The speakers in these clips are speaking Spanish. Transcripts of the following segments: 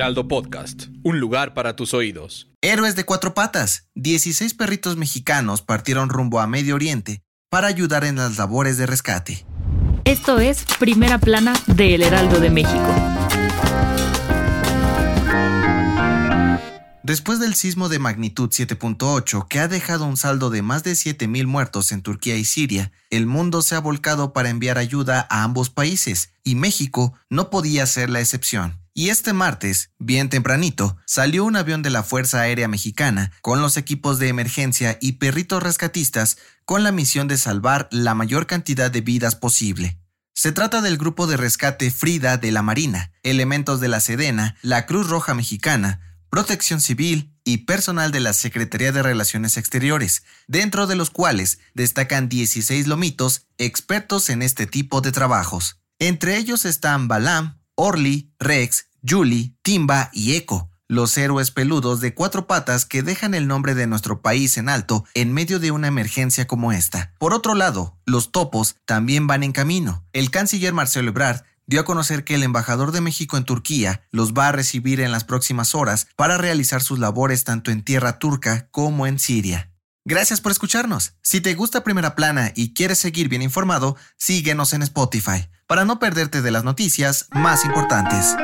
Heraldo Podcast, un lugar para tus oídos. Héroes de cuatro patas. 16 perritos mexicanos partieron rumbo a Medio Oriente para ayudar en las labores de rescate. Esto es Primera Plana de El Heraldo de México. Después del sismo de magnitud 7.8 que ha dejado un saldo de más de 7.000 muertos en Turquía y Siria, el mundo se ha volcado para enviar ayuda a ambos países y México no podía ser la excepción. Y este martes, bien tempranito, salió un avión de la Fuerza Aérea Mexicana con los equipos de emergencia y perritos rescatistas con la misión de salvar la mayor cantidad de vidas posible. Se trata del grupo de rescate Frida de la Marina, elementos de la Sedena, la Cruz Roja Mexicana, Protección Civil y personal de la Secretaría de Relaciones Exteriores, dentro de los cuales destacan 16 lomitos expertos en este tipo de trabajos. Entre ellos están Balam, Orly, Rex, Julie, Timba y Echo, los héroes peludos de cuatro patas que dejan el nombre de nuestro país en alto en medio de una emergencia como esta. Por otro lado, los topos también van en camino. El canciller Marcelo Ebrard dio a conocer que el embajador de México en Turquía los va a recibir en las próximas horas para realizar sus labores tanto en tierra turca como en Siria. Gracias por escucharnos. Si te gusta Primera Plana y quieres seguir bien informado, síguenos en Spotify para no perderte de las noticias más importantes.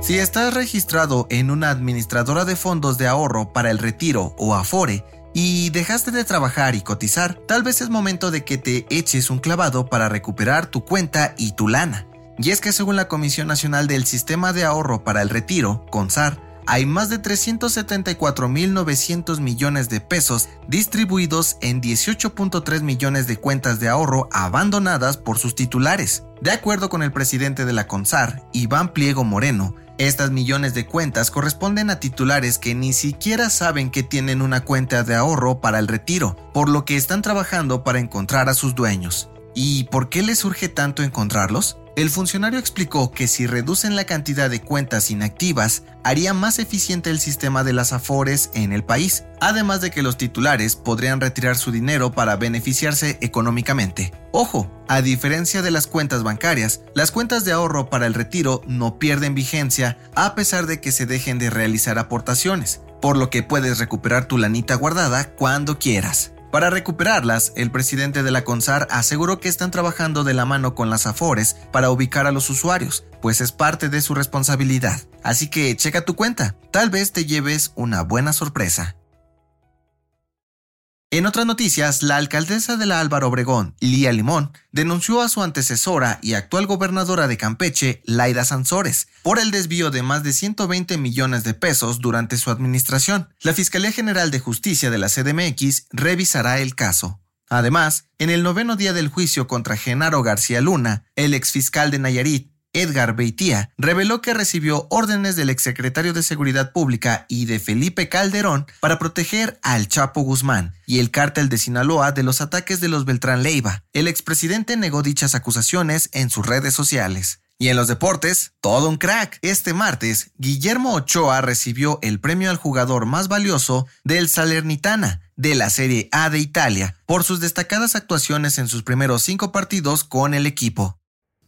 Si estás registrado en una administradora de fondos de ahorro para el retiro o Afore, y dejaste de trabajar y cotizar, tal vez es momento de que te eches un clavado para recuperar tu cuenta y tu lana. Y es que según la Comisión Nacional del Sistema de Ahorro para el Retiro, CONSAR, hay más de 374.900 millones de pesos distribuidos en 18.3 millones de cuentas de ahorro abandonadas por sus titulares. De acuerdo con el presidente de la CONSAR, Iván Pliego Moreno, estas millones de cuentas corresponden a titulares que ni siquiera saben que tienen una cuenta de ahorro para el retiro, por lo que están trabajando para encontrar a sus dueños. ¿Y por qué les surge tanto encontrarlos? El funcionario explicó que si reducen la cantidad de cuentas inactivas, haría más eficiente el sistema de las afores en el país, además de que los titulares podrían retirar su dinero para beneficiarse económicamente. Ojo, a diferencia de las cuentas bancarias, las cuentas de ahorro para el retiro no pierden vigencia a pesar de que se dejen de realizar aportaciones, por lo que puedes recuperar tu lanita guardada cuando quieras. Para recuperarlas, el presidente de la CONSAR aseguró que están trabajando de la mano con las AFORES para ubicar a los usuarios, pues es parte de su responsabilidad. Así que checa tu cuenta, tal vez te lleves una buena sorpresa. En otras noticias, la alcaldesa de la Álvaro Obregón, Lía Limón, denunció a su antecesora y actual gobernadora de Campeche, Laida Sansores, por el desvío de más de 120 millones de pesos durante su administración. La Fiscalía General de Justicia de la CDMX revisará el caso. Además, en el noveno día del juicio contra Genaro García Luna, el exfiscal de Nayarit, Edgar Beitía, reveló que recibió órdenes del exsecretario de Seguridad Pública y de Felipe Calderón para proteger al Chapo Guzmán y el cártel de Sinaloa de los ataques de los Beltrán Leiva. El expresidente negó dichas acusaciones en sus redes sociales. Y en los deportes, todo un crack. Este martes, Guillermo Ochoa recibió el premio al jugador más valioso del Salernitana de la Serie A de Italia por sus destacadas actuaciones en sus primeros cinco partidos con el equipo.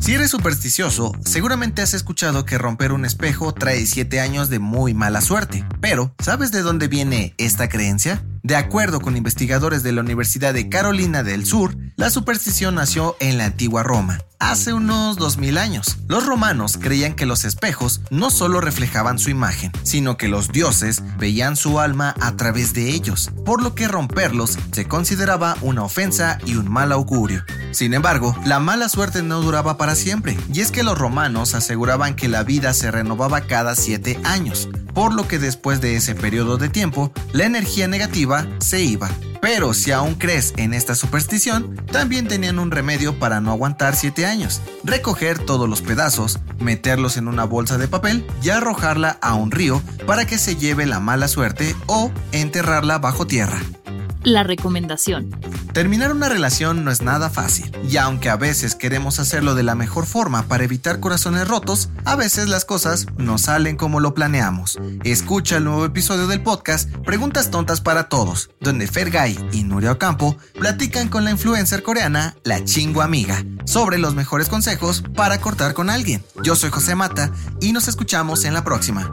Si eres supersticioso, seguramente has escuchado que romper un espejo trae 7 años de muy mala suerte. Pero, ¿sabes de dónde viene esta creencia? De acuerdo con investigadores de la Universidad de Carolina del Sur, la superstición nació en la antigua Roma, hace unos 2000 años. Los romanos creían que los espejos no solo reflejaban su imagen, sino que los dioses veían su alma a través de ellos, por lo que romperlos se consideraba una ofensa y un mal augurio. Sin embargo, la mala suerte no duraba para siempre, y es que los romanos aseguraban que la vida se renovaba cada 7 años, por lo que después de ese periodo de tiempo, la energía negativa se iba. Pero si aún crees en esta superstición, también tenían un remedio para no aguantar 7 años. Recoger todos los pedazos, meterlos en una bolsa de papel y arrojarla a un río para que se lleve la mala suerte o enterrarla bajo tierra. La recomendación. Terminar una relación no es nada fácil, y aunque a veces queremos hacerlo de la mejor forma para evitar corazones rotos, a veces las cosas no salen como lo planeamos. Escucha el nuevo episodio del podcast Preguntas Tontas para Todos, donde Fergay y Nuria Ocampo platican con la influencer coreana La Chingo Amiga sobre los mejores consejos para cortar con alguien. Yo soy José Mata y nos escuchamos en la próxima.